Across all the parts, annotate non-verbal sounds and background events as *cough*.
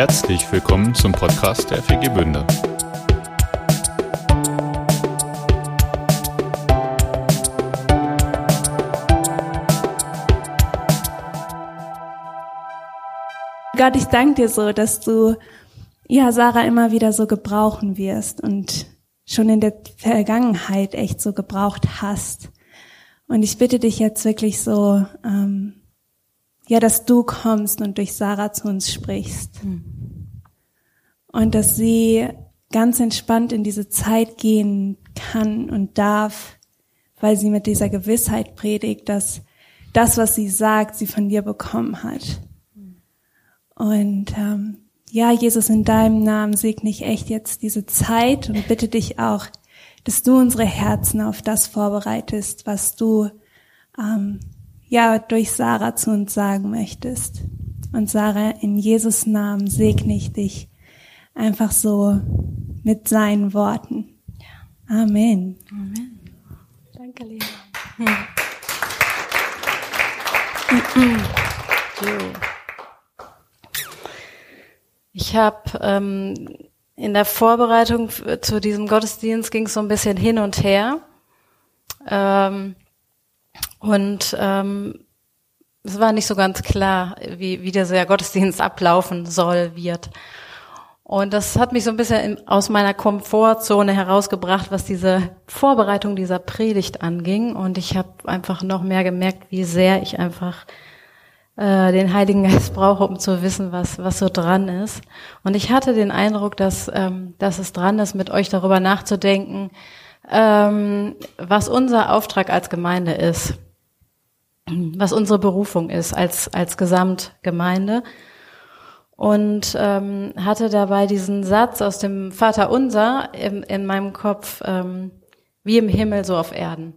Herzlich willkommen zum Podcast der FG Bünde. Gott, ich danke dir so, dass du ja Sarah immer wieder so gebrauchen wirst und schon in der Vergangenheit echt so gebraucht hast. Und ich bitte dich jetzt wirklich so, ähm, ja, dass du kommst und durch Sarah zu uns sprichst. Und dass sie ganz entspannt in diese Zeit gehen kann und darf, weil sie mit dieser Gewissheit predigt, dass das, was sie sagt, sie von dir bekommen hat. Und ähm, ja, Jesus, in deinem Namen segne ich echt jetzt diese Zeit und bitte dich auch, dass du unsere Herzen auf das vorbereitest, was du ähm, ja durch Sarah zu uns sagen möchtest. Und Sarah, in Jesus Namen segne ich dich einfach so mit seinen Worten. Amen. Amen. Danke, Lena. Ich habe ähm, in der Vorbereitung zu diesem Gottesdienst ging es so ein bisschen hin und her. Ähm, und ähm, es war nicht so ganz klar, wie, wie dieser Gottesdienst ablaufen soll, wird. Und das hat mich so ein bisschen aus meiner Komfortzone herausgebracht, was diese Vorbereitung dieser Predigt anging. Und ich habe einfach noch mehr gemerkt, wie sehr ich einfach äh, den Heiligen Geist brauche, um zu wissen, was, was so dran ist. Und ich hatte den Eindruck, dass, ähm, dass es dran ist, mit euch darüber nachzudenken, ähm, was unser Auftrag als Gemeinde ist, was unsere Berufung ist als, als Gesamtgemeinde. Und ähm, hatte dabei diesen Satz aus dem Vater Unser in, in meinem Kopf, ähm, wie im Himmel, so auf Erden.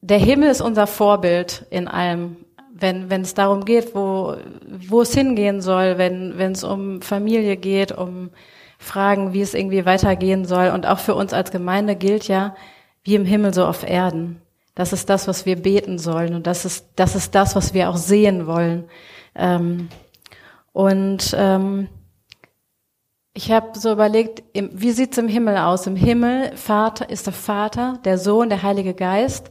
Der Himmel ist unser Vorbild in allem, wenn wenn es darum geht, wo wo es hingehen soll, wenn wenn es um Familie geht, um Fragen, wie es irgendwie weitergehen soll und auch für uns als Gemeinde gilt ja, wie im Himmel so auf Erden. Das ist das, was wir beten sollen und das ist das ist das, was wir auch sehen wollen. Ähm, und ähm, ich habe so überlegt, wie sieht's im Himmel aus? Im Himmel Vater ist der Vater, der Sohn, der Heilige Geist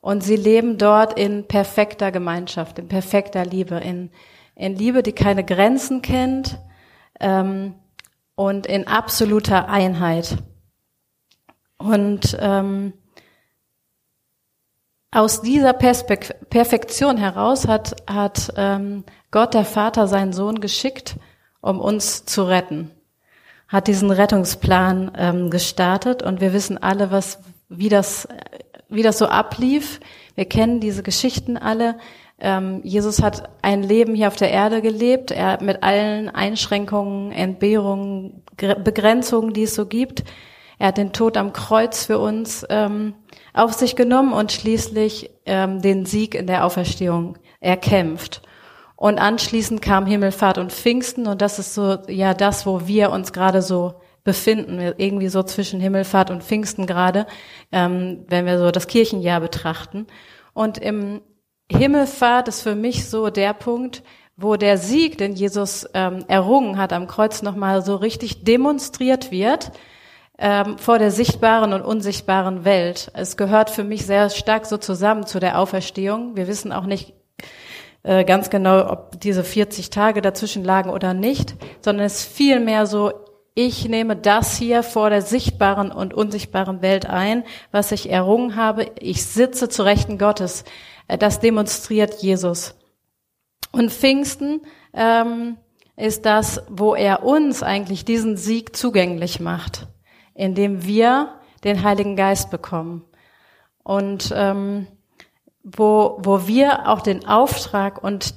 und sie leben dort in perfekter Gemeinschaft, in perfekter Liebe, in, in Liebe, die keine Grenzen kennt ähm, und in absoluter Einheit. Und ähm, aus dieser Perspek Perfektion heraus hat, hat ähm, Gott der Vater seinen Sohn geschickt, um uns zu retten. Hat diesen Rettungsplan ähm, gestartet und wir wissen alle, was, wie das wie das so ablief. Wir kennen diese Geschichten alle. Ähm, Jesus hat ein Leben hier auf der Erde gelebt. Er hat mit allen Einschränkungen, Entbehrungen, Begrenzungen, die es so gibt. Er hat den Tod am Kreuz für uns ähm, auf sich genommen und schließlich ähm, den Sieg in der Auferstehung erkämpft. Und anschließend kam Himmelfahrt und Pfingsten und das ist so ja das, wo wir uns gerade so befinden, irgendwie so zwischen Himmelfahrt und Pfingsten gerade, ähm, wenn wir so das Kirchenjahr betrachten. Und im Himmelfahrt ist für mich so der Punkt, wo der Sieg, den Jesus ähm, errungen hat am Kreuz, nochmal so richtig demonstriert wird ähm, vor der sichtbaren und unsichtbaren Welt. Es gehört für mich sehr stark so zusammen zu der Auferstehung. Wir wissen auch nicht äh, ganz genau, ob diese 40 Tage dazwischen lagen oder nicht, sondern es ist vielmehr so ich nehme das hier vor der sichtbaren und unsichtbaren Welt ein, was ich errungen habe. Ich sitze zu Rechten Gottes. Äh, das demonstriert Jesus. Und Pfingsten ähm, ist das, wo er uns eigentlich diesen Sieg zugänglich macht, indem wir den Heiligen Geist bekommen. Und ähm, wo, wo wir auch den Auftrag und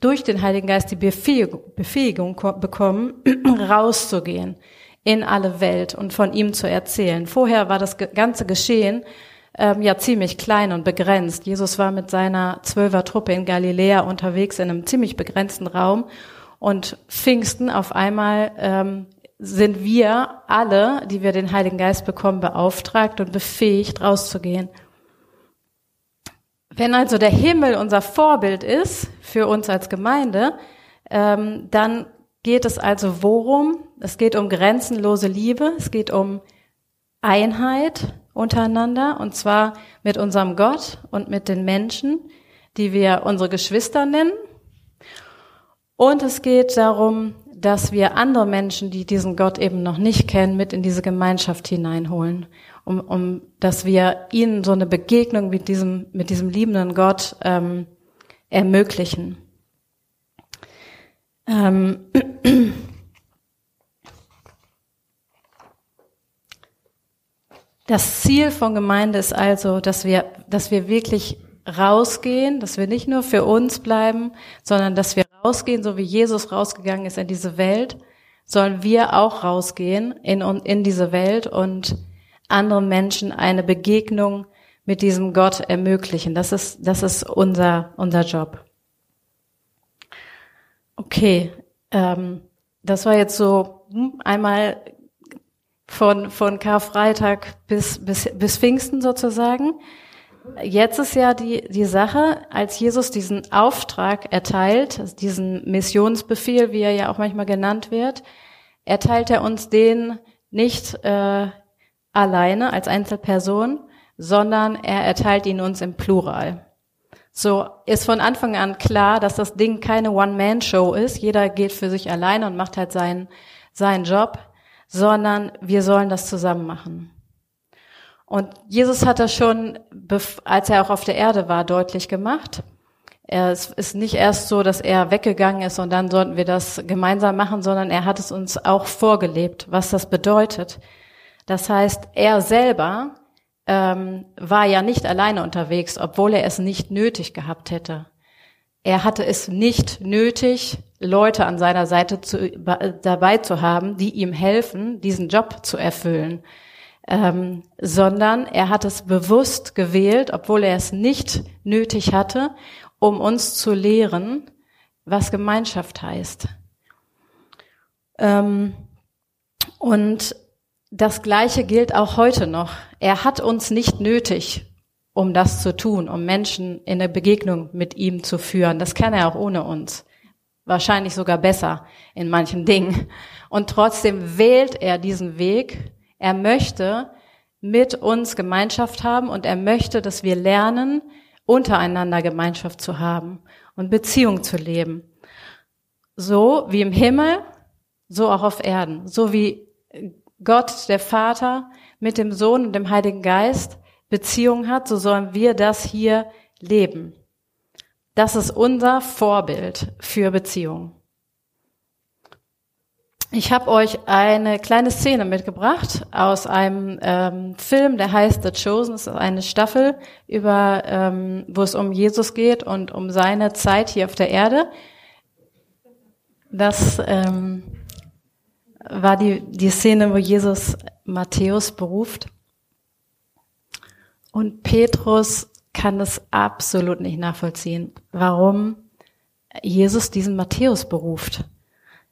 durch den Heiligen Geist die Befähigung, Befähigung bekommen, *clears throat* rauszugehen in alle Welt und von ihm zu erzählen. Vorher war das ganze Geschehen ähm, ja ziemlich klein und begrenzt. Jesus war mit seiner Zwölfer-Truppe in Galiläa unterwegs in einem ziemlich begrenzten Raum und Pfingsten auf einmal ähm, sind wir alle, die wir den Heiligen Geist bekommen, beauftragt und befähigt, rauszugehen wenn also der Himmel unser Vorbild ist für uns als Gemeinde, ähm, dann geht es also worum? Es geht um grenzenlose Liebe, es geht um Einheit untereinander und zwar mit unserem Gott und mit den Menschen, die wir unsere Geschwister nennen. Und es geht darum, dass wir andere Menschen, die diesen Gott eben noch nicht kennen, mit in diese Gemeinschaft hineinholen, um, um dass wir ihnen so eine Begegnung mit diesem mit diesem liebenden Gott ähm, ermöglichen. Ähm, *clears throat* Das Ziel von Gemeinde ist also, dass wir, dass wir wirklich rausgehen, dass wir nicht nur für uns bleiben, sondern dass wir rausgehen, so wie Jesus rausgegangen ist in diese Welt, sollen wir auch rausgehen in, in diese Welt und anderen Menschen eine Begegnung mit diesem Gott ermöglichen. Das ist, das ist unser, unser Job. Okay, ähm, das war jetzt so hm, einmal von, von Karfreitag bis, bis, bis Pfingsten sozusagen. Jetzt ist ja die, die Sache, als Jesus diesen Auftrag erteilt, also diesen Missionsbefehl, wie er ja auch manchmal genannt wird, erteilt er uns den nicht äh, alleine als Einzelperson, sondern er erteilt ihn uns im Plural. So ist von Anfang an klar, dass das Ding keine One-Man-Show ist. Jeder geht für sich alleine und macht halt seinen, seinen Job, sondern wir sollen das zusammen machen. Und Jesus hat das schon, als er auch auf der Erde war, deutlich gemacht. Es ist nicht erst so, dass er weggegangen ist und dann sollten wir das gemeinsam machen, sondern er hat es uns auch vorgelebt, was das bedeutet. Das heißt, er selber ähm, war ja nicht alleine unterwegs, obwohl er es nicht nötig gehabt hätte. Er hatte es nicht nötig, Leute an seiner Seite zu, dabei zu haben, die ihm helfen, diesen Job zu erfüllen, ähm, sondern er hat es bewusst gewählt, obwohl er es nicht nötig hatte, um uns zu lehren, was Gemeinschaft heißt. Ähm, und das Gleiche gilt auch heute noch. Er hat uns nicht nötig, um das zu tun, um Menschen in eine Begegnung mit ihm zu führen. Das kann er auch ohne uns. Wahrscheinlich sogar besser in manchen Dingen. Und trotzdem wählt er diesen Weg. Er möchte mit uns Gemeinschaft haben und er möchte, dass wir lernen, untereinander Gemeinschaft zu haben und Beziehung zu leben. So wie im Himmel, so auch auf Erden. So wie Gott, der Vater, mit dem Sohn und dem Heiligen Geist Beziehung hat, so sollen wir das hier leben. Das ist unser Vorbild für Beziehung. Ich habe euch eine kleine Szene mitgebracht aus einem ähm, Film, der heißt The Chosen. Es ist eine Staffel, über, ähm, wo es um Jesus geht und um seine Zeit hier auf der Erde. Das ähm, war die, die Szene, wo Jesus Matthäus beruft. Und Petrus kann es absolut nicht nachvollziehen, warum Jesus diesen Matthäus beruft.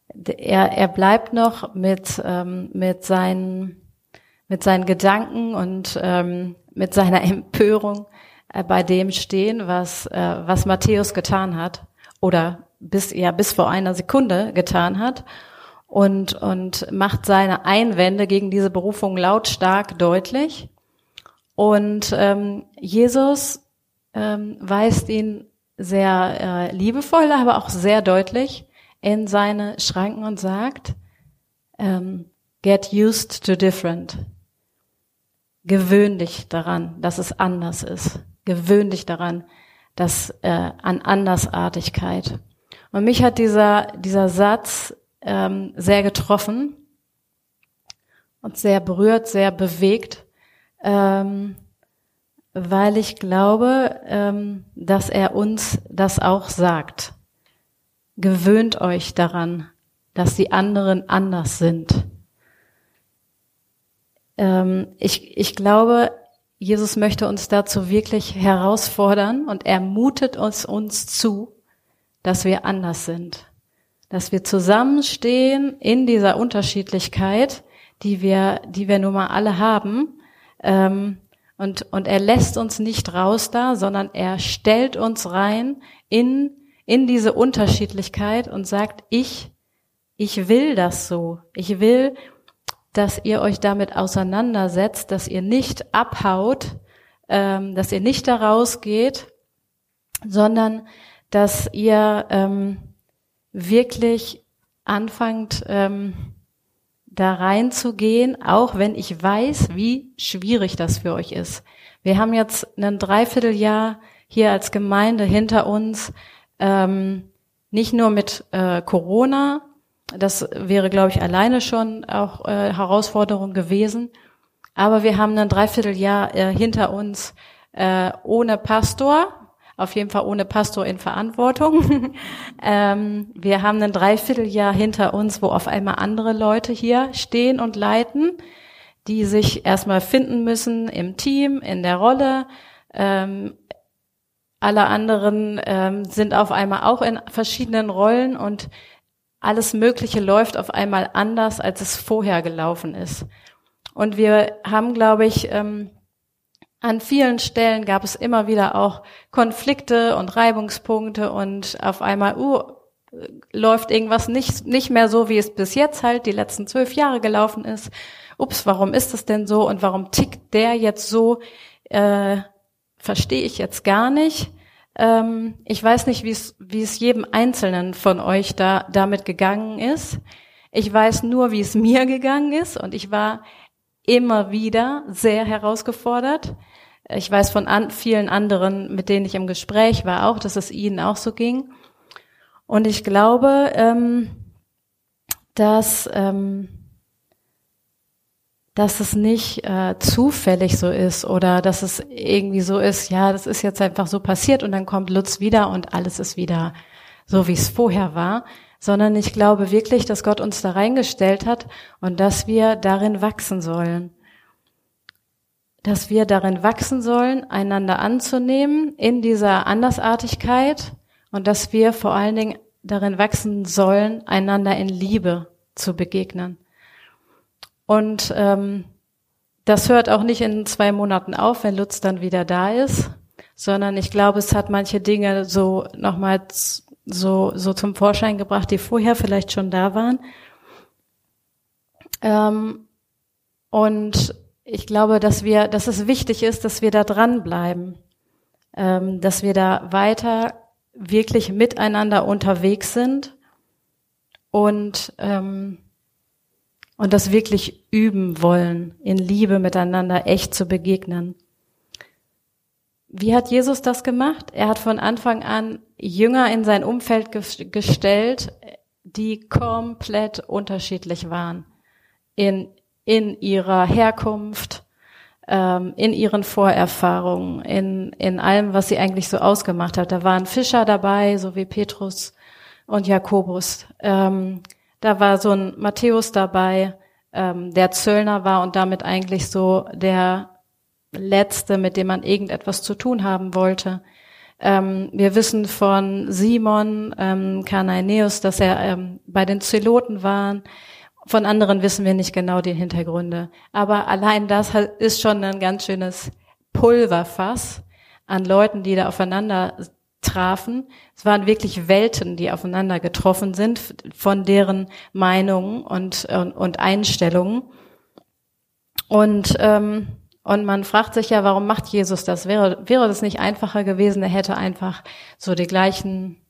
Er, er bleibt noch mit, ähm, mit, seinen, mit seinen Gedanken und ähm, mit seiner Empörung äh, bei dem stehen, was, äh, was Matthäus getan hat oder bis, ja, bis vor einer Sekunde getan hat und, und macht seine Einwände gegen diese Berufung lautstark deutlich. Und ähm, Jesus ähm, weist ihn sehr äh, liebevoll, aber auch sehr deutlich in seine Schranken und sagt, ähm, get used to different. Gewöhn dich daran, dass es anders ist. Gewöhn dich daran, dass äh, an Andersartigkeit. Und mich hat dieser dieser Satz ähm, sehr getroffen und sehr berührt, sehr bewegt, ähm, weil ich glaube, ähm, dass er uns das auch sagt. Gewöhnt euch daran, dass die anderen anders sind. Ähm, ich, ich glaube, Jesus möchte uns dazu wirklich herausfordern und er mutet uns, uns zu, dass wir anders sind dass wir zusammenstehen in dieser Unterschiedlichkeit, die wir, die wir nun mal alle haben. Ähm, und, und er lässt uns nicht raus da, sondern er stellt uns rein in, in diese Unterschiedlichkeit und sagt, ich ich will das so. Ich will, dass ihr euch damit auseinandersetzt, dass ihr nicht abhaut, ähm, dass ihr nicht da rausgeht, sondern dass ihr ähm, wirklich anfangt, ähm, da reinzugehen, auch wenn ich weiß, wie schwierig das für euch ist. Wir haben jetzt ein Dreivierteljahr hier als Gemeinde hinter uns, ähm, nicht nur mit äh, Corona, das wäre, glaube ich, alleine schon auch äh, Herausforderung gewesen, aber wir haben ein Dreivierteljahr äh, hinter uns äh, ohne Pastor, auf jeden Fall ohne Pastor in Verantwortung. *laughs* ähm, wir haben ein Dreivierteljahr hinter uns, wo auf einmal andere Leute hier stehen und leiten, die sich erstmal finden müssen im Team, in der Rolle. Ähm, alle anderen ähm, sind auf einmal auch in verschiedenen Rollen und alles Mögliche läuft auf einmal anders, als es vorher gelaufen ist. Und wir haben, glaube ich, ähm, an vielen Stellen gab es immer wieder auch Konflikte und Reibungspunkte und auf einmal, uh, läuft irgendwas nicht, nicht mehr so, wie es bis jetzt halt die letzten zwölf Jahre gelaufen ist. Ups, warum ist das denn so und warum tickt der jetzt so? Äh, Verstehe ich jetzt gar nicht. Ähm, ich weiß nicht, wie es, jedem Einzelnen von euch da damit gegangen ist. Ich weiß nur, wie es *laughs* mir gegangen ist und ich war immer wieder sehr herausgefordert. Ich weiß von an, vielen anderen, mit denen ich im Gespräch war, auch, dass es ihnen auch so ging. Und ich glaube, ähm, dass, ähm, dass es nicht äh, zufällig so ist oder dass es irgendwie so ist, ja, das ist jetzt einfach so passiert und dann kommt Lutz wieder und alles ist wieder so, wie es vorher war, sondern ich glaube wirklich, dass Gott uns da reingestellt hat und dass wir darin wachsen sollen dass wir darin wachsen sollen, einander anzunehmen in dieser Andersartigkeit und dass wir vor allen Dingen darin wachsen sollen, einander in Liebe zu begegnen. Und ähm, das hört auch nicht in zwei Monaten auf, wenn Lutz dann wieder da ist, sondern ich glaube, es hat manche Dinge so nochmals so, so zum Vorschein gebracht, die vorher vielleicht schon da waren. Ähm, und ich glaube, dass wir, dass es wichtig ist, dass wir da dranbleiben, ähm, dass wir da weiter wirklich miteinander unterwegs sind und ähm, und das wirklich üben wollen, in Liebe miteinander echt zu begegnen. Wie hat Jesus das gemacht? Er hat von Anfang an Jünger in sein Umfeld gestellt, die komplett unterschiedlich waren in in ihrer Herkunft, ähm, in ihren Vorerfahrungen, in, in allem, was sie eigentlich so ausgemacht hat. Da waren Fischer dabei, so wie Petrus und Jakobus. Ähm, da war so ein Matthäus dabei, ähm, der Zöllner war und damit eigentlich so der Letzte, mit dem man irgendetwas zu tun haben wollte. Ähm, wir wissen von Simon ähm, Kanaineus, dass er ähm, bei den Zeloten war. Von anderen wissen wir nicht genau die Hintergründe. Aber allein das ist schon ein ganz schönes Pulverfass an Leuten, die da aufeinander trafen. Es waren wirklich Welten, die aufeinander getroffen sind von deren Meinungen und, und, und Einstellungen. Und, ähm, und man fragt sich ja, warum macht Jesus das? Wäre, wäre das nicht einfacher gewesen? Er hätte einfach so die gleichen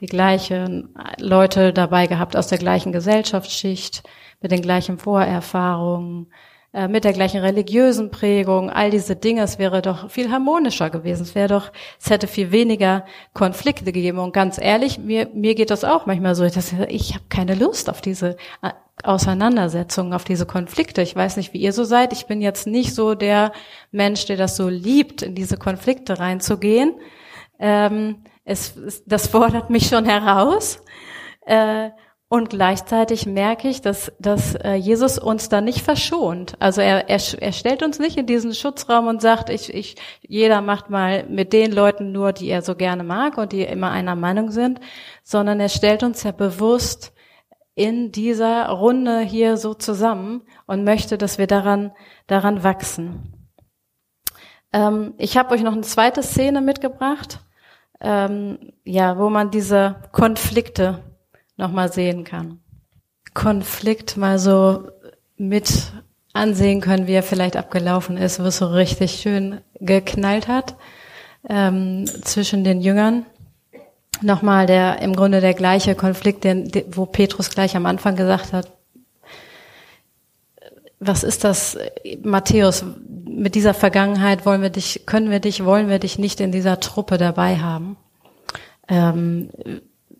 die gleichen Leute dabei gehabt aus der gleichen Gesellschaftsschicht, mit den gleichen Vorerfahrungen, äh, mit der gleichen religiösen Prägung, all diese Dinge, es wäre doch viel harmonischer gewesen. Es wäre doch, es hätte viel weniger Konflikte gegeben. Und ganz ehrlich, mir, mir geht das auch manchmal so, dass ich habe keine Lust auf diese äh, Auseinandersetzungen, auf diese Konflikte. Ich weiß nicht, wie ihr so seid. Ich bin jetzt nicht so der Mensch, der das so liebt, in diese Konflikte reinzugehen. Ähm, es, das fordert mich schon heraus. Äh, und gleichzeitig merke ich, dass, dass äh, Jesus uns da nicht verschont. Also er, er, er stellt uns nicht in diesen Schutzraum und sagt, ich, ich, jeder macht mal mit den Leuten nur, die er so gerne mag und die immer einer Meinung sind, sondern er stellt uns ja bewusst in dieser Runde hier so zusammen und möchte, dass wir daran, daran wachsen. Ähm, ich habe euch noch eine zweite Szene mitgebracht ähm, ja, wo man diese Konflikte nochmal sehen kann. Konflikt mal so mit ansehen können, wie er vielleicht abgelaufen ist, wo es so richtig schön geknallt hat ähm, zwischen den Jüngern. Nochmal der im Grunde der gleiche Konflikt, den, wo Petrus gleich am Anfang gesagt hat, was ist das, Matthäus, mit dieser Vergangenheit wollen wir dich, können wir dich, wollen wir dich nicht in dieser Truppe dabei haben? Ähm,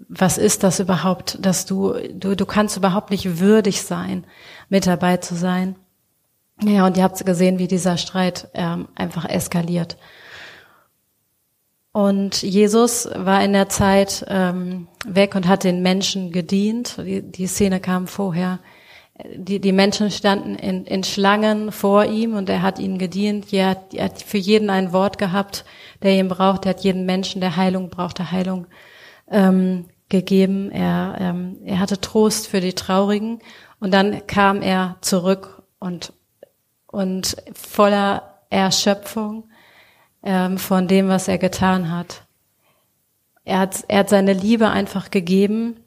was ist das überhaupt, dass du, du, du kannst überhaupt nicht würdig sein, mit dabei zu sein? Ja, und ihr habt gesehen, wie dieser Streit ähm, einfach eskaliert. Und Jesus war in der Zeit ähm, weg und hat den Menschen gedient. Die, die Szene kam vorher. Die, die Menschen standen in, in Schlangen vor ihm und er hat ihnen gedient. Er hat, er hat für jeden ein Wort gehabt, der ihn braucht. Er hat jeden Menschen, der Heilung brauchte, Heilung ähm, gegeben. Er, ähm, er hatte Trost für die Traurigen. Und dann kam er zurück und und voller Erschöpfung ähm, von dem, was er getan hat. Er hat, er hat seine Liebe einfach gegeben,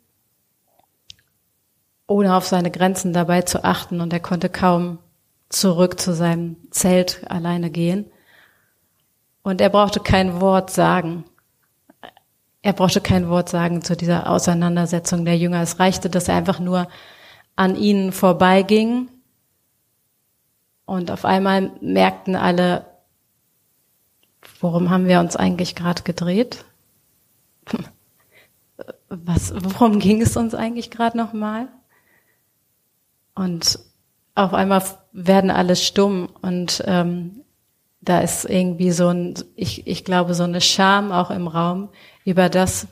ohne auf seine Grenzen dabei zu achten und er konnte kaum zurück zu seinem Zelt alleine gehen. Und er brauchte kein Wort sagen. Er brauchte kein Wort sagen zu dieser Auseinandersetzung der Jünger. Es reichte, dass er einfach nur an ihnen vorbeiging und auf einmal merkten alle, worum haben wir uns eigentlich gerade gedreht? *laughs* Was, worum ging es uns eigentlich gerade nochmal? Und auf einmal werden alle stumm und ähm, da ist irgendwie so ein, ich, ich glaube, so eine Scham auch im Raum über das,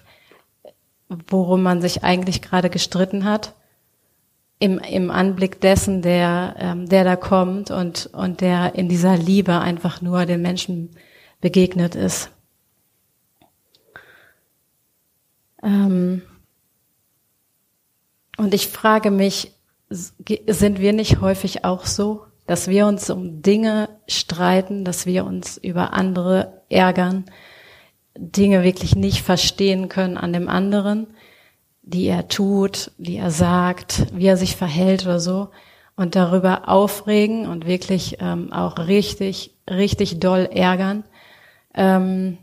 worum man sich eigentlich gerade gestritten hat im, im Anblick dessen, der, ähm, der da kommt und, und der in dieser Liebe einfach nur den Menschen begegnet ist. Ähm, und ich frage mich, sind wir nicht häufig auch so, dass wir uns um Dinge streiten, dass wir uns über andere ärgern, Dinge wirklich nicht verstehen können an dem anderen die er tut, die er sagt, wie er sich verhält oder so und darüber aufregen und wirklich ähm, auch richtig, richtig doll ärgern. Ähm,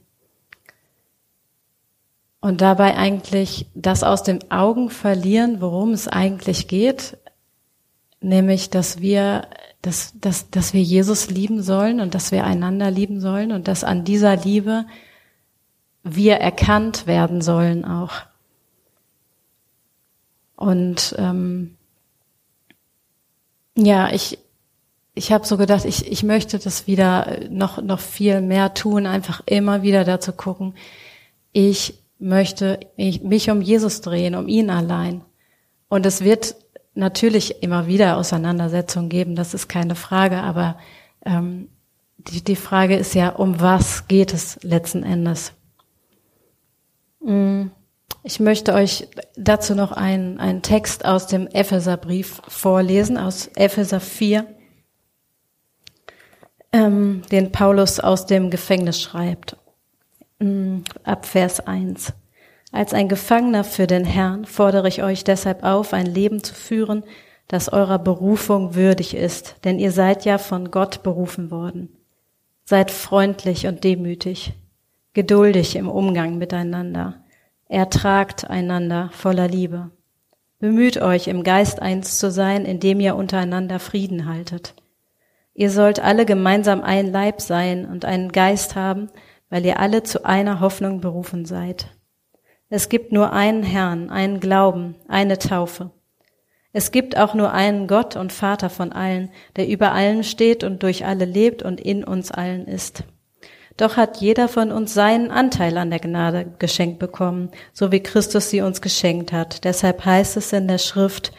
und dabei eigentlich das aus den Augen verlieren, worum es eigentlich geht, nämlich, dass wir, dass, dass, dass wir Jesus lieben sollen und dass wir einander lieben sollen und dass an dieser Liebe wir erkannt werden sollen auch. Und ähm, ja, ich, ich habe so gedacht, ich, ich möchte das wieder noch, noch viel mehr tun, einfach immer wieder dazu gucken, ich möchte ich, mich um Jesus drehen, um ihn allein. Und es wird natürlich immer wieder Auseinandersetzungen geben, das ist keine Frage, aber ähm, die, die Frage ist ja, um was geht es letzten Endes? Mm. Ich möchte euch dazu noch einen, einen Text aus dem Epheserbrief vorlesen, aus Epheser 4, ähm, den Paulus aus dem Gefängnis schreibt, ähm, ab Vers 1. Als ein Gefangener für den Herrn fordere ich euch deshalb auf, ein Leben zu führen, das eurer Berufung würdig ist, denn ihr seid ja von Gott berufen worden. Seid freundlich und demütig, geduldig im Umgang miteinander Ertragt einander voller Liebe. Bemüht euch, im Geist eins zu sein, indem ihr untereinander Frieden haltet. Ihr sollt alle gemeinsam ein Leib sein und einen Geist haben, weil ihr alle zu einer Hoffnung berufen seid. Es gibt nur einen Herrn, einen Glauben, eine Taufe. Es gibt auch nur einen Gott und Vater von allen, der über allen steht und durch alle lebt und in uns allen ist. Doch hat jeder von uns seinen Anteil an der Gnade geschenkt bekommen, so wie Christus sie uns geschenkt hat. Deshalb heißt es in der Schrift,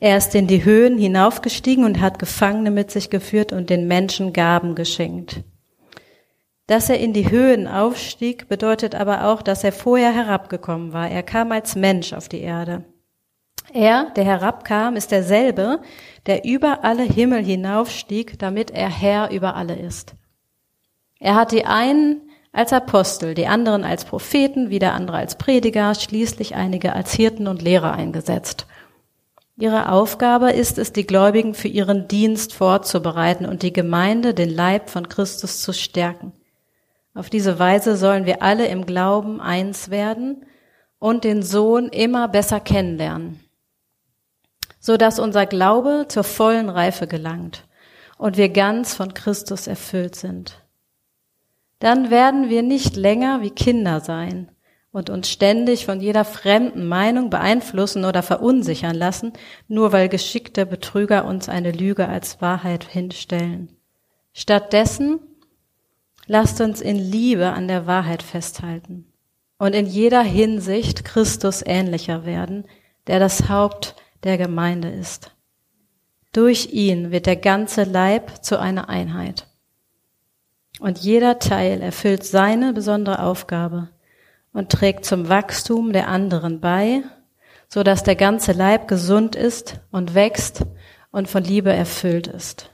er ist in die Höhen hinaufgestiegen und hat Gefangene mit sich geführt und den Menschen Gaben geschenkt. Dass er in die Höhen aufstieg, bedeutet aber auch, dass er vorher herabgekommen war. Er kam als Mensch auf die Erde. Er, der herabkam, ist derselbe, der über alle Himmel hinaufstieg, damit er Herr über alle ist. Er hat die einen als Apostel, die anderen als Propheten, wieder andere als Prediger, schließlich einige als Hirten und Lehrer eingesetzt. Ihre Aufgabe ist es, die Gläubigen für ihren Dienst vorzubereiten und die Gemeinde, den Leib von Christus zu stärken. Auf diese Weise sollen wir alle im Glauben eins werden und den Sohn immer besser kennenlernen, so dass unser Glaube zur vollen Reife gelangt und wir ganz von Christus erfüllt sind. Dann werden wir nicht länger wie Kinder sein und uns ständig von jeder fremden Meinung beeinflussen oder verunsichern lassen, nur weil geschickte Betrüger uns eine Lüge als Wahrheit hinstellen. Stattdessen lasst uns in Liebe an der Wahrheit festhalten und in jeder Hinsicht Christus ähnlicher werden, der das Haupt der Gemeinde ist. Durch ihn wird der ganze Leib zu einer Einheit. Und jeder Teil erfüllt seine besondere Aufgabe und trägt zum Wachstum der anderen bei, so dass der ganze Leib gesund ist und wächst und von Liebe erfüllt ist.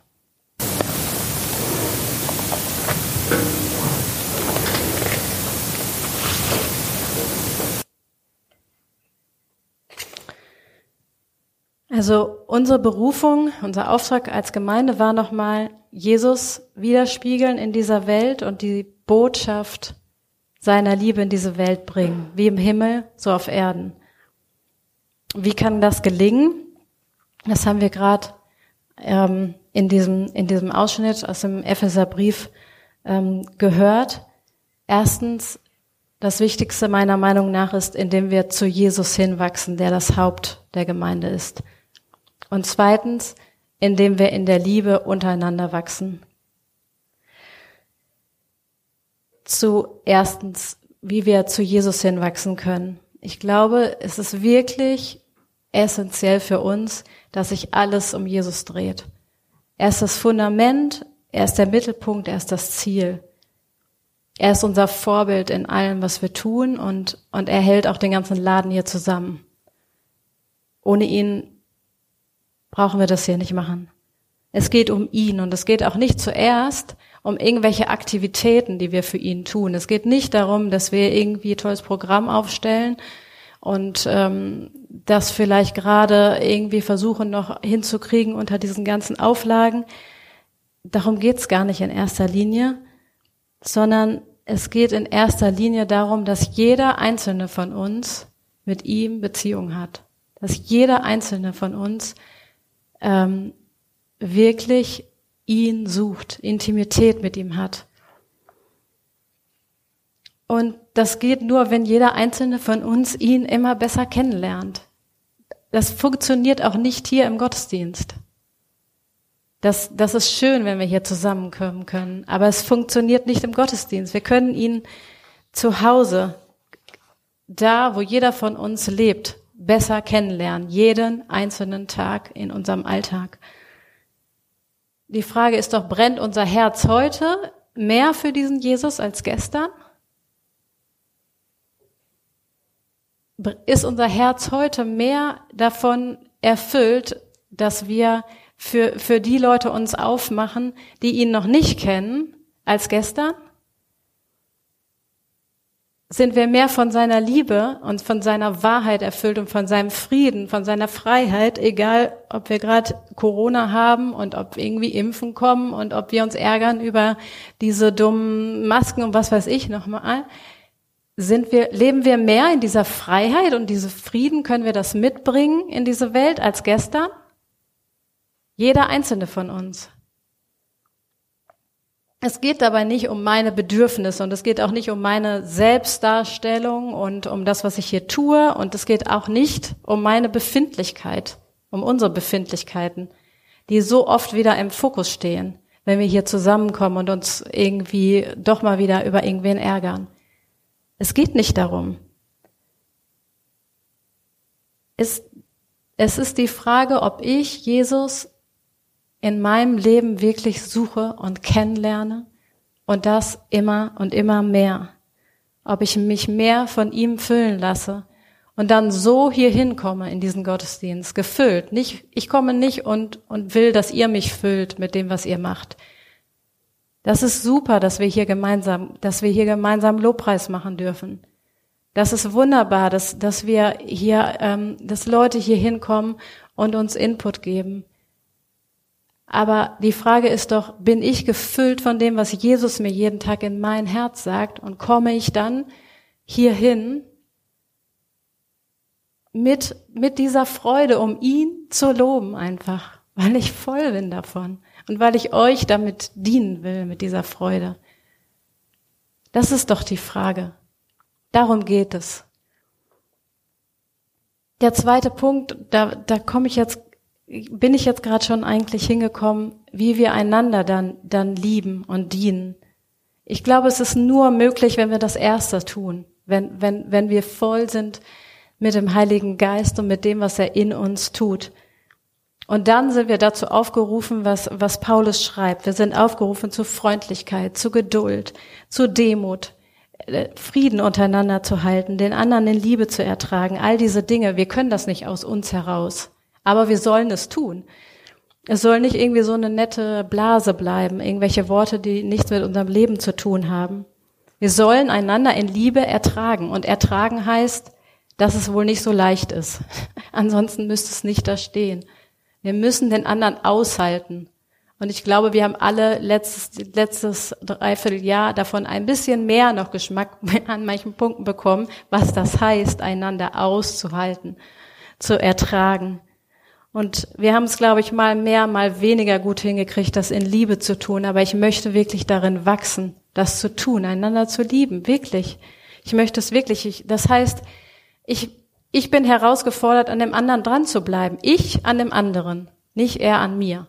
Also unsere Berufung, unser Auftrag als Gemeinde war nochmal, Jesus widerspiegeln in dieser Welt und die Botschaft seiner Liebe in diese Welt bringen, wie im Himmel, so auf Erden. Wie kann das gelingen? Das haben wir gerade ähm, in diesem in diesem Ausschnitt aus dem Epheserbrief ähm, gehört. Erstens, das Wichtigste meiner Meinung nach ist, indem wir zu Jesus hinwachsen, der das Haupt der Gemeinde ist. Und zweitens, indem wir in der Liebe untereinander wachsen. Zu erstens, wie wir zu Jesus hinwachsen können. Ich glaube, es ist wirklich essentiell für uns, dass sich alles um Jesus dreht. Er ist das Fundament, er ist der Mittelpunkt, er ist das Ziel. Er ist unser Vorbild in allem, was wir tun und, und er hält auch den ganzen Laden hier zusammen. Ohne ihn brauchen wir das hier nicht machen. Es geht um ihn und es geht auch nicht zuerst um irgendwelche Aktivitäten, die wir für ihn tun. Es geht nicht darum, dass wir irgendwie tolles Programm aufstellen und ähm, das vielleicht gerade irgendwie versuchen noch hinzukriegen unter diesen ganzen Auflagen. Darum geht's gar nicht in erster Linie, sondern es geht in erster Linie darum, dass jeder einzelne von uns mit ihm Beziehung hat. Dass jeder einzelne von uns ähm, wirklich ihn sucht, Intimität mit ihm hat. Und das geht nur, wenn jeder einzelne von uns ihn immer besser kennenlernt. Das funktioniert auch nicht hier im Gottesdienst. Das, das ist schön, wenn wir hier zusammenkommen können, aber es funktioniert nicht im Gottesdienst. Wir können ihn zu Hause, da wo jeder von uns lebt, besser kennenlernen, jeden einzelnen Tag in unserem Alltag. Die Frage ist doch, brennt unser Herz heute mehr für diesen Jesus als gestern? Ist unser Herz heute mehr davon erfüllt, dass wir für, für die Leute uns aufmachen, die ihn noch nicht kennen, als gestern? Sind wir mehr von seiner Liebe und von seiner Wahrheit erfüllt und von seinem Frieden, von seiner Freiheit, egal ob wir gerade Corona haben und ob irgendwie Impfen kommen und ob wir uns ärgern über diese dummen Masken und was weiß ich nochmal. Sind wir, leben wir mehr in dieser Freiheit und diese Frieden, können wir das mitbringen in diese Welt als gestern? Jeder einzelne von uns. Es geht dabei nicht um meine Bedürfnisse und es geht auch nicht um meine Selbstdarstellung und um das, was ich hier tue und es geht auch nicht um meine Befindlichkeit, um unsere Befindlichkeiten, die so oft wieder im Fokus stehen, wenn wir hier zusammenkommen und uns irgendwie doch mal wieder über irgendwen ärgern. Es geht nicht darum. Es, es ist die Frage, ob ich Jesus in meinem Leben wirklich suche und kennenlerne und das immer und immer mehr. Ob ich mich mehr von ihm füllen lasse und dann so hier hinkomme in diesen Gottesdienst, gefüllt. Nicht, ich komme nicht und, und will, dass ihr mich füllt mit dem, was ihr macht. Das ist super, dass wir hier gemeinsam, dass wir hier gemeinsam Lobpreis machen dürfen. Das ist wunderbar, dass, dass wir hier, ähm, dass Leute hier hinkommen und uns Input geben. Aber die Frage ist doch, bin ich gefüllt von dem, was Jesus mir jeden Tag in mein Herz sagt und komme ich dann hierhin mit, mit dieser Freude, um ihn zu loben einfach, weil ich voll bin davon und weil ich euch damit dienen will, mit dieser Freude. Das ist doch die Frage. Darum geht es. Der zweite Punkt, da, da komme ich jetzt, bin ich jetzt gerade schon eigentlich hingekommen, wie wir einander dann, dann lieben und dienen. Ich glaube, es ist nur möglich, wenn wir das Erste tun, wenn, wenn, wenn wir voll sind mit dem Heiligen Geist und mit dem, was er in uns tut. Und dann sind wir dazu aufgerufen, was, was Paulus schreibt. Wir sind aufgerufen zu Freundlichkeit, zu Geduld, zu Demut, äh, Frieden untereinander zu halten, den anderen in Liebe zu ertragen. All diese Dinge, wir können das nicht aus uns heraus. Aber wir sollen es tun. Es soll nicht irgendwie so eine nette Blase bleiben, irgendwelche Worte, die nichts mit unserem Leben zu tun haben. Wir sollen einander in Liebe ertragen. Und ertragen heißt, dass es wohl nicht so leicht ist. *laughs* Ansonsten müsste es nicht da stehen. Wir müssen den anderen aushalten. Und ich glaube, wir haben alle letztes, letztes Dreivierteljahr davon ein bisschen mehr noch Geschmack *laughs* an manchen Punkten bekommen, was das heißt, einander auszuhalten, zu ertragen. Und wir haben es, glaube ich, mal mehr, mal weniger gut hingekriegt, das in Liebe zu tun. Aber ich möchte wirklich darin wachsen, das zu tun, einander zu lieben, wirklich. Ich möchte es wirklich. Ich, das heißt, ich ich bin herausgefordert, an dem anderen dran zu bleiben. Ich an dem anderen, nicht er an mir.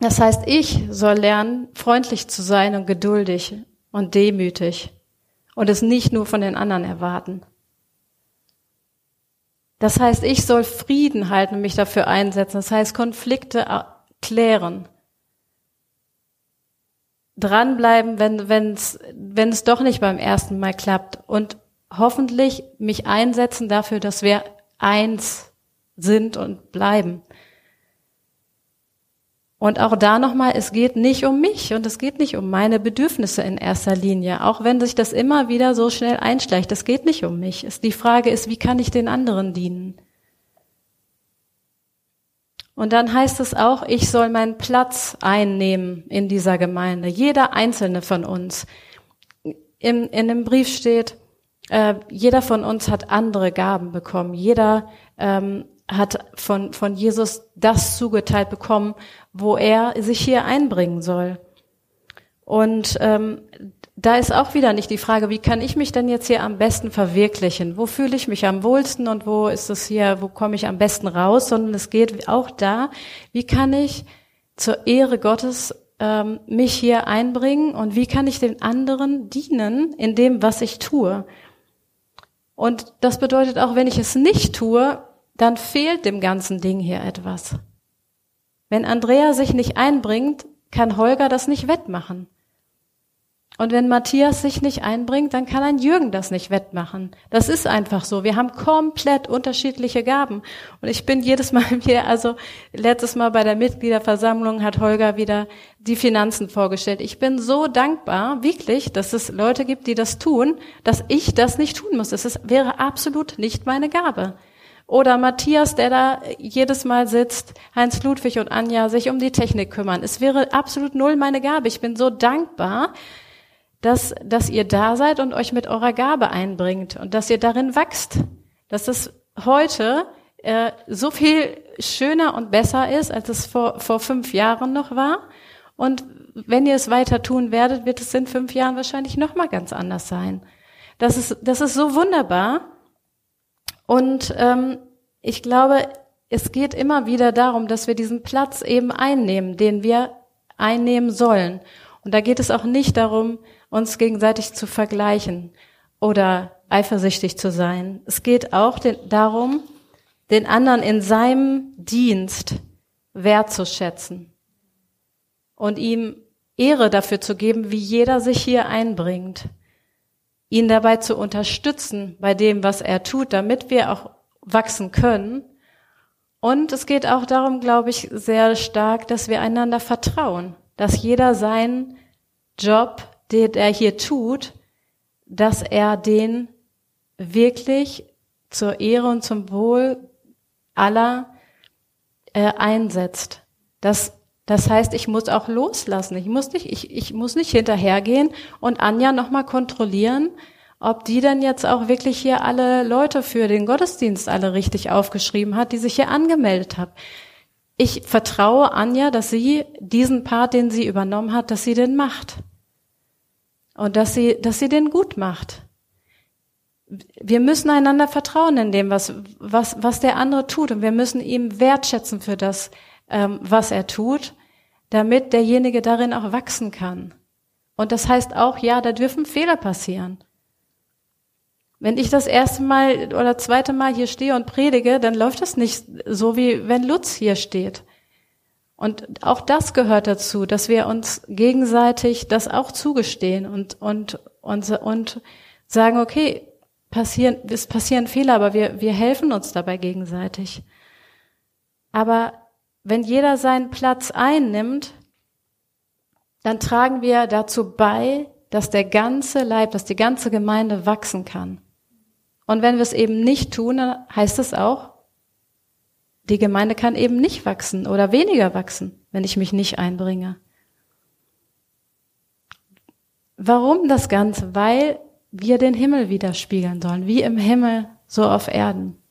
Das heißt, ich soll lernen, freundlich zu sein und geduldig und demütig und es nicht nur von den anderen erwarten. Das heißt, ich soll Frieden halten und mich dafür einsetzen. Das heißt, Konflikte klären. Dranbleiben, wenn, wenn's, wenn es doch nicht beim ersten Mal klappt und hoffentlich mich einsetzen dafür, dass wir eins sind und bleiben. Und auch da nochmal, es geht nicht um mich und es geht nicht um meine Bedürfnisse in erster Linie, auch wenn sich das immer wieder so schnell einschleicht. Es geht nicht um mich. Die Frage ist, wie kann ich den anderen dienen? Und dann heißt es auch, ich soll meinen Platz einnehmen in dieser Gemeinde. Jeder einzelne von uns. In, in dem Brief steht, äh, jeder von uns hat andere Gaben bekommen. Jeder ähm, hat von, von Jesus das zugeteilt bekommen, wo er sich hier einbringen soll. Und ähm, da ist auch wieder nicht die Frage, wie kann ich mich denn jetzt hier am besten verwirklichen? Wo fühle ich mich am wohlsten und wo ist es hier, wo komme ich am besten raus? Sondern es geht auch da, wie kann ich zur Ehre Gottes ähm, mich hier einbringen und wie kann ich den anderen dienen in dem, was ich tue? Und das bedeutet auch, wenn ich es nicht tue, dann fehlt dem ganzen Ding hier etwas. Wenn Andrea sich nicht einbringt, kann Holger das nicht wettmachen. Und wenn Matthias sich nicht einbringt, dann kann ein Jürgen das nicht wettmachen. Das ist einfach so. Wir haben komplett unterschiedliche Gaben. Und ich bin jedes Mal *laughs* hier, also letztes Mal bei der Mitgliederversammlung hat Holger wieder die Finanzen vorgestellt. Ich bin so dankbar, wirklich, dass es Leute gibt, die das tun, dass ich das nicht tun muss. Es wäre absolut nicht meine Gabe. Oder Matthias, der da jedes Mal sitzt, Heinz Ludwig und Anja sich um die Technik kümmern. Es wäre absolut null meine Gabe. Ich bin so dankbar, dass, dass ihr da seid und euch mit eurer Gabe einbringt und dass ihr darin wächst. Dass es heute äh, so viel schöner und besser ist, als es vor, vor fünf Jahren noch war. Und wenn ihr es weiter tun werdet, wird es in fünf Jahren wahrscheinlich noch mal ganz anders sein. Das ist, das ist so wunderbar. Und ähm, ich glaube, es geht immer wieder darum, dass wir diesen Platz eben einnehmen, den wir einnehmen sollen. Und da geht es auch nicht darum, uns gegenseitig zu vergleichen oder eifersüchtig zu sein. Es geht auch den, darum, den anderen in seinem Dienst wertzuschätzen und ihm Ehre dafür zu geben, wie jeder sich hier einbringt, ihn dabei zu unterstützen bei dem, was er tut, damit wir auch wachsen können. Und es geht auch darum, glaube ich, sehr stark, dass wir einander vertrauen, dass jeder seinen Job den er hier tut, dass er den wirklich zur Ehre und zum Wohl aller äh, einsetzt. Das, das heißt, ich muss auch loslassen. Ich muss nicht, ich, ich muss nicht hinterhergehen und Anja nochmal kontrollieren, ob die denn jetzt auch wirklich hier alle Leute für den Gottesdienst alle richtig aufgeschrieben hat, die sich hier angemeldet haben. Ich vertraue Anja, dass sie diesen Part, den sie übernommen hat, dass sie den macht. Und dass sie, dass sie den gut macht. Wir müssen einander vertrauen in dem, was, was, was der andere tut. Und wir müssen ihm wertschätzen für das, ähm, was er tut, damit derjenige darin auch wachsen kann. Und das heißt auch, ja, da dürfen Fehler passieren. Wenn ich das erste Mal oder zweite Mal hier stehe und predige, dann läuft das nicht so, wie wenn Lutz hier steht. Und auch das gehört dazu, dass wir uns gegenseitig das auch zugestehen und, und, und, und sagen, okay, passieren, es passieren Fehler, aber wir, wir helfen uns dabei gegenseitig. Aber wenn jeder seinen Platz einnimmt, dann tragen wir dazu bei, dass der ganze Leib, dass die ganze Gemeinde wachsen kann. Und wenn wir es eben nicht tun, dann heißt es auch, die Gemeinde kann eben nicht wachsen oder weniger wachsen, wenn ich mich nicht einbringe. Warum das Ganze? Weil wir den Himmel widerspiegeln sollen, wie im Himmel, so auf Erden.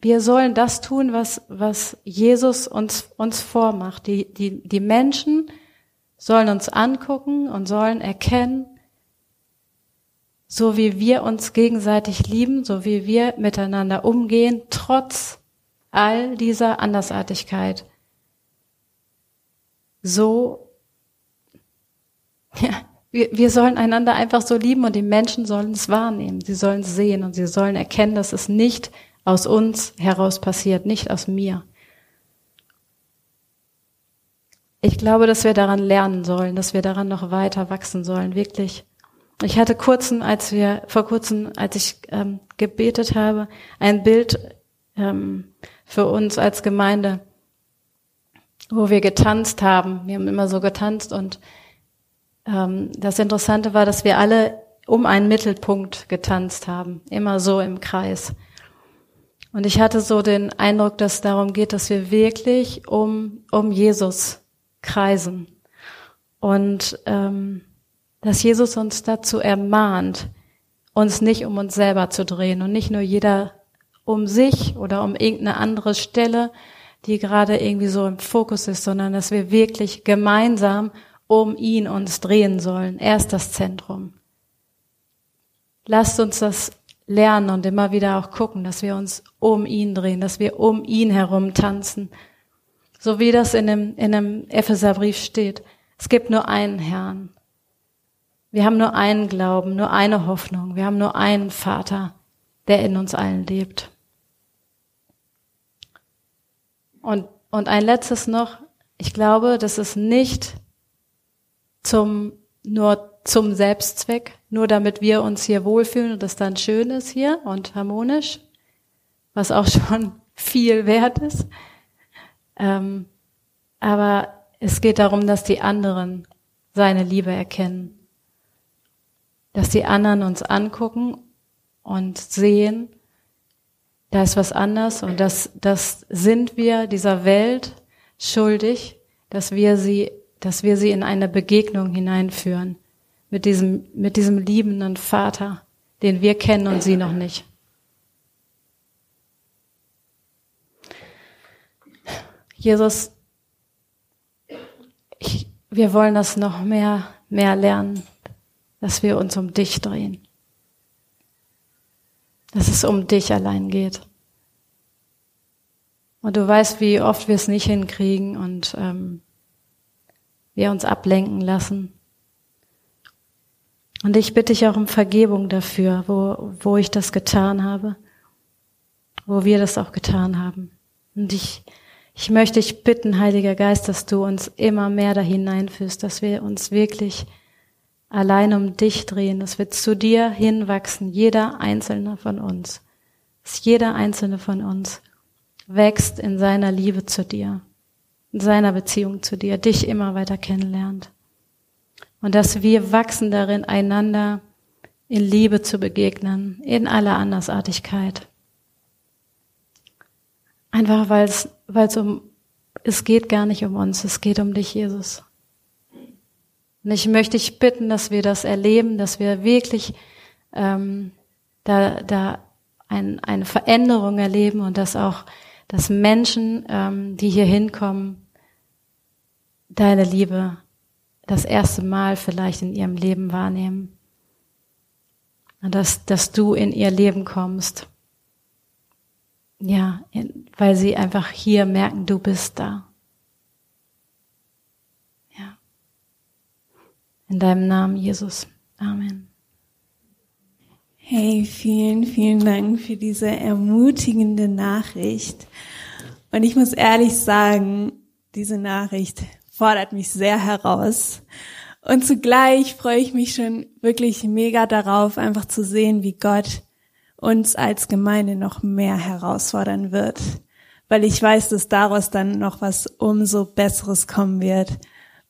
Wir sollen das tun, was, was Jesus uns, uns vormacht. Die, die, die Menschen sollen uns angucken und sollen erkennen, so wie wir uns gegenseitig lieben, so wie wir miteinander umgehen, trotz all dieser Andersartigkeit. So, *laughs* ja, wir, wir sollen einander einfach so lieben und die Menschen sollen es wahrnehmen. Sie sollen es sehen und sie sollen erkennen, dass es nicht aus uns heraus passiert, nicht aus mir. Ich glaube, dass wir daran lernen sollen, dass wir daran noch weiter wachsen sollen, wirklich ich hatte kurzen, als wir vor kurzem, als ich ähm, gebetet habe, ein Bild ähm, für uns als Gemeinde, wo wir getanzt haben. Wir haben immer so getanzt und ähm, das Interessante war, dass wir alle um einen Mittelpunkt getanzt haben, immer so im Kreis. Und ich hatte so den Eindruck, dass es darum geht, dass wir wirklich um um Jesus kreisen und ähm, dass Jesus uns dazu ermahnt, uns nicht um uns selber zu drehen und nicht nur jeder um sich oder um irgendeine andere Stelle, die gerade irgendwie so im Fokus ist, sondern dass wir wirklich gemeinsam um ihn uns drehen sollen. Er ist das Zentrum. Lasst uns das lernen und immer wieder auch gucken, dass wir uns um ihn drehen, dass wir um ihn herum tanzen. So wie das in dem, in dem Epheserbrief steht. Es gibt nur einen Herrn. Wir haben nur einen Glauben, nur eine Hoffnung. Wir haben nur einen Vater, der in uns allen lebt. Und, und ein letztes noch. Ich glaube, das ist nicht zum, nur zum Selbstzweck, nur damit wir uns hier wohlfühlen und es dann schön ist hier und harmonisch, was auch *laughs* schon viel wert ist. Ähm, aber es geht darum, dass die anderen seine Liebe erkennen dass die anderen uns angucken und sehen, da ist was anders und das, das sind wir dieser Welt schuldig, dass wir sie, dass wir sie in eine Begegnung hineinführen mit diesem, mit diesem liebenden Vater, den wir kennen und sie noch nicht. Jesus, ich, wir wollen das noch mehr, mehr lernen dass wir uns um dich drehen. Dass es um dich allein geht. Und du weißt, wie oft wir es nicht hinkriegen und ähm, wir uns ablenken lassen. Und ich bitte dich auch um Vergebung dafür, wo, wo ich das getan habe, wo wir das auch getan haben. Und ich, ich möchte dich bitten, Heiliger Geist, dass du uns immer mehr da hineinführst, dass wir uns wirklich allein um dich drehen, dass wir zu dir hinwachsen, jeder einzelne von uns, dass jeder einzelne von uns wächst in seiner Liebe zu dir, in seiner Beziehung zu dir, dich immer weiter kennenlernt. Und dass wir wachsen darin, einander in Liebe zu begegnen, in aller Andersartigkeit. Einfach weil es, weil es um, es geht gar nicht um uns, es geht um dich, Jesus. Und ich möchte dich bitten, dass wir das erleben, dass wir wirklich ähm, da, da ein, eine Veränderung erleben und dass auch, dass Menschen, ähm, die hier hinkommen, deine Liebe das erste Mal vielleicht in ihrem Leben wahrnehmen. Dass, dass du in ihr Leben kommst. Ja, weil sie einfach hier merken, du bist da. Ja. In deinem Namen, Jesus. Amen. Hey, vielen, vielen Dank für diese ermutigende Nachricht. Und ich muss ehrlich sagen, diese Nachricht fordert mich sehr heraus. Und zugleich freue ich mich schon wirklich mega darauf, einfach zu sehen, wie Gott uns als Gemeinde noch mehr herausfordern wird. Weil ich weiß, dass daraus dann noch was umso Besseres kommen wird.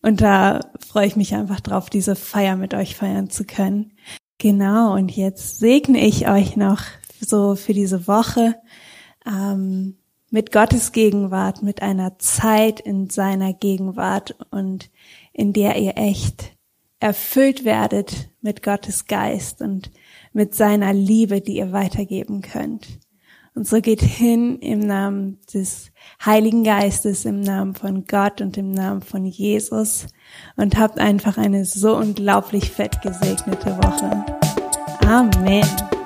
Und da freue ich mich einfach drauf, diese Feier mit euch feiern zu können. Genau, und jetzt segne ich euch noch so für diese Woche. Ähm, mit Gottes Gegenwart, mit einer Zeit in seiner Gegenwart und in der ihr echt erfüllt werdet mit Gottes Geist und mit seiner Liebe, die ihr weitergeben könnt. Und so geht hin im Namen des Heiligen Geistes, im Namen von Gott und im Namen von Jesus und habt einfach eine so unglaublich fett gesegnete Woche. Amen.